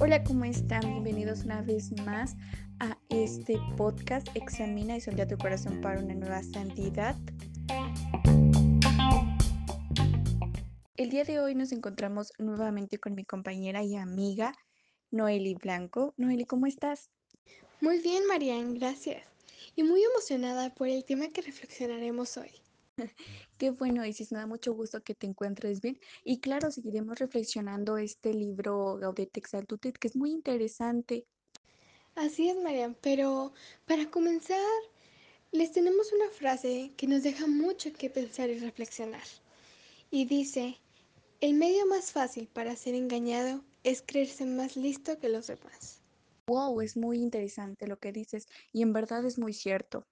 Hola, ¿cómo están? Bienvenidos una vez más a este podcast Examina y soldea tu corazón para una nueva santidad. El día de hoy nos encontramos nuevamente con mi compañera y amiga Noeli Blanco. Noeli, ¿cómo estás? Muy bien, Marian, gracias. Y muy emocionada por el tema que reflexionaremos hoy. Qué bueno, Isis, me da mucho gusto que te encuentres bien. Y claro, seguiremos reflexionando este libro Gaudete Exaltutit, que es muy interesante. Así es, Marian, pero para comenzar, les tenemos una frase que nos deja mucho que pensar y reflexionar. Y dice, el medio más fácil para ser engañado es creerse más listo que los demás. Wow, es muy interesante lo que dices y en verdad es muy cierto.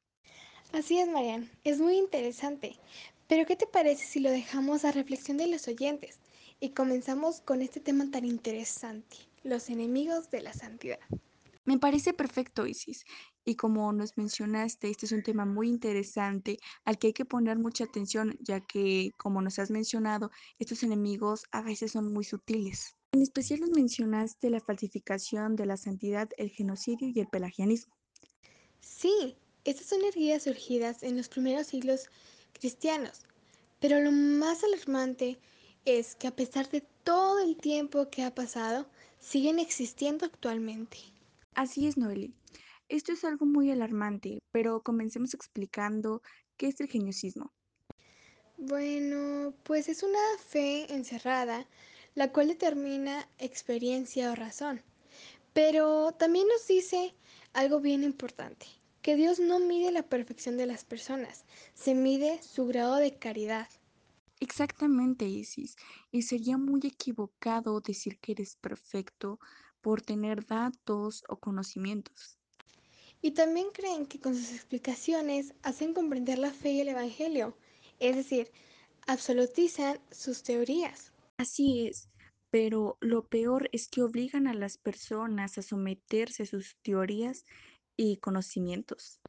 Así es, Marian, es muy interesante. Pero ¿qué te parece si lo dejamos a reflexión de los oyentes y comenzamos con este tema tan interesante, los enemigos de la santidad? Me parece perfecto, Isis. Y como nos mencionaste, este es un tema muy interesante al que hay que poner mucha atención, ya que, como nos has mencionado, estos enemigos a veces son muy sutiles. En especial nos mencionaste la falsificación de la santidad, el genocidio y el pelagianismo. Sí, estas son herejías surgidas en los primeros siglos cristianos, pero lo más alarmante es que a pesar de todo el tiempo que ha pasado, siguen existiendo actualmente. Así es, Noeli. Esto es algo muy alarmante, pero comencemos explicando qué es el geniosismo. Bueno, pues es una fe encerrada, la cual determina experiencia o razón. Pero también nos dice algo bien importante, que Dios no mide la perfección de las personas, se mide su grado de caridad. Exactamente, Isis. Y sería muy equivocado decir que eres perfecto por tener datos o conocimientos. Y también creen que con sus explicaciones hacen comprender la fe y el Evangelio, es decir, absolutizan sus teorías. Así es, pero lo peor es que obligan a las personas a someterse a sus teorías y conocimientos.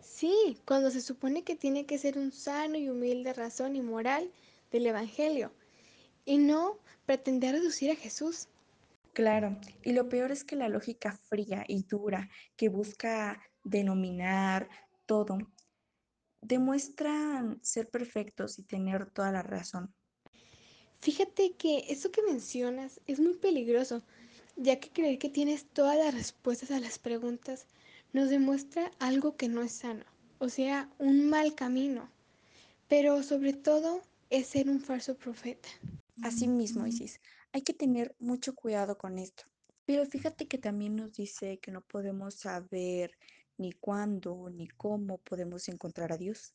Sí, cuando se supone que tiene que ser un sano y humilde razón y moral del Evangelio, y no pretender reducir a Jesús. Claro, y lo peor es que la lógica fría y dura que busca denominar todo, demuestran ser perfectos y tener toda la razón. Fíjate que eso que mencionas es muy peligroso, ya que creer que tienes todas las respuestas a las preguntas nos demuestra algo que no es sano, o sea, un mal camino. Pero sobre todo es ser un falso profeta. Así mismo, Isis, hay que tener mucho cuidado con esto. Pero fíjate que también nos dice que no podemos saber ni cuándo ni cómo podemos encontrar a Dios.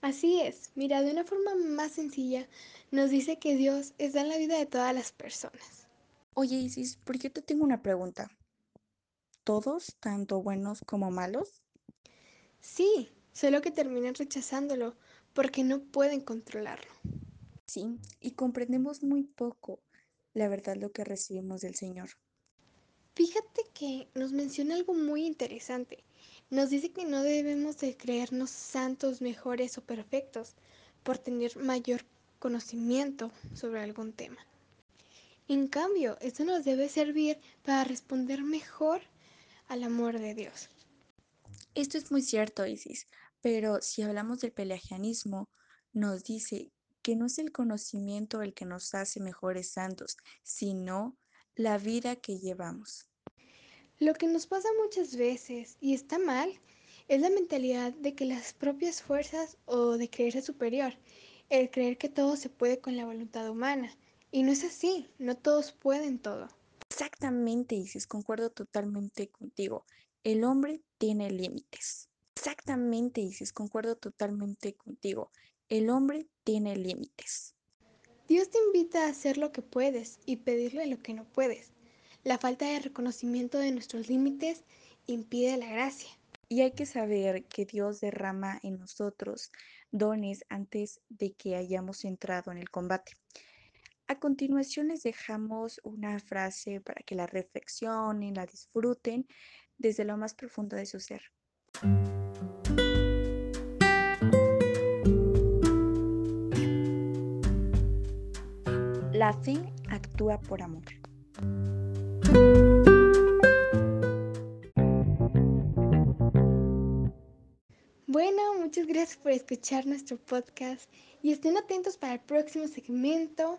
Así es, mira, de una forma más sencilla, nos dice que Dios está en la vida de todas las personas. Oye, Isis, ¿por qué te tengo una pregunta? ¿Todos, tanto buenos como malos? Sí, solo que terminan rechazándolo porque no pueden controlarlo. Sí, y comprendemos muy poco la verdad lo que recibimos del Señor. Fíjate que nos menciona algo muy interesante. Nos dice que no debemos de creernos santos, mejores o perfectos por tener mayor conocimiento sobre algún tema. En cambio, esto nos debe servir para responder mejor al amor de Dios. Esto es muy cierto, Isis, pero si hablamos del pelagianismo, nos dice que no es el conocimiento el que nos hace mejores santos, sino la vida que llevamos. Lo que nos pasa muchas veces, y está mal, es la mentalidad de que las propias fuerzas o de creerse superior, el creer que todo se puede con la voluntad humana. Y no es así, no todos pueden todo. Exactamente, Isis, concuerdo totalmente contigo. El hombre tiene límites. Exactamente, Isis, concuerdo totalmente contigo. El hombre tiene límites. Dios te invita a hacer lo que puedes y pedirle lo que no puedes. La falta de reconocimiento de nuestros límites impide la gracia. Y hay que saber que Dios derrama en nosotros dones antes de que hayamos entrado en el combate. A continuación les dejamos una frase para que la reflexionen, la disfruten desde lo más profundo de su ser. La fe actúa por amor. Bueno, muchas gracias por escuchar nuestro podcast y estén atentos para el próximo segmento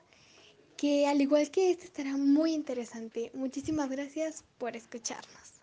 que al igual que este estará muy interesante. Muchísimas gracias por escucharnos.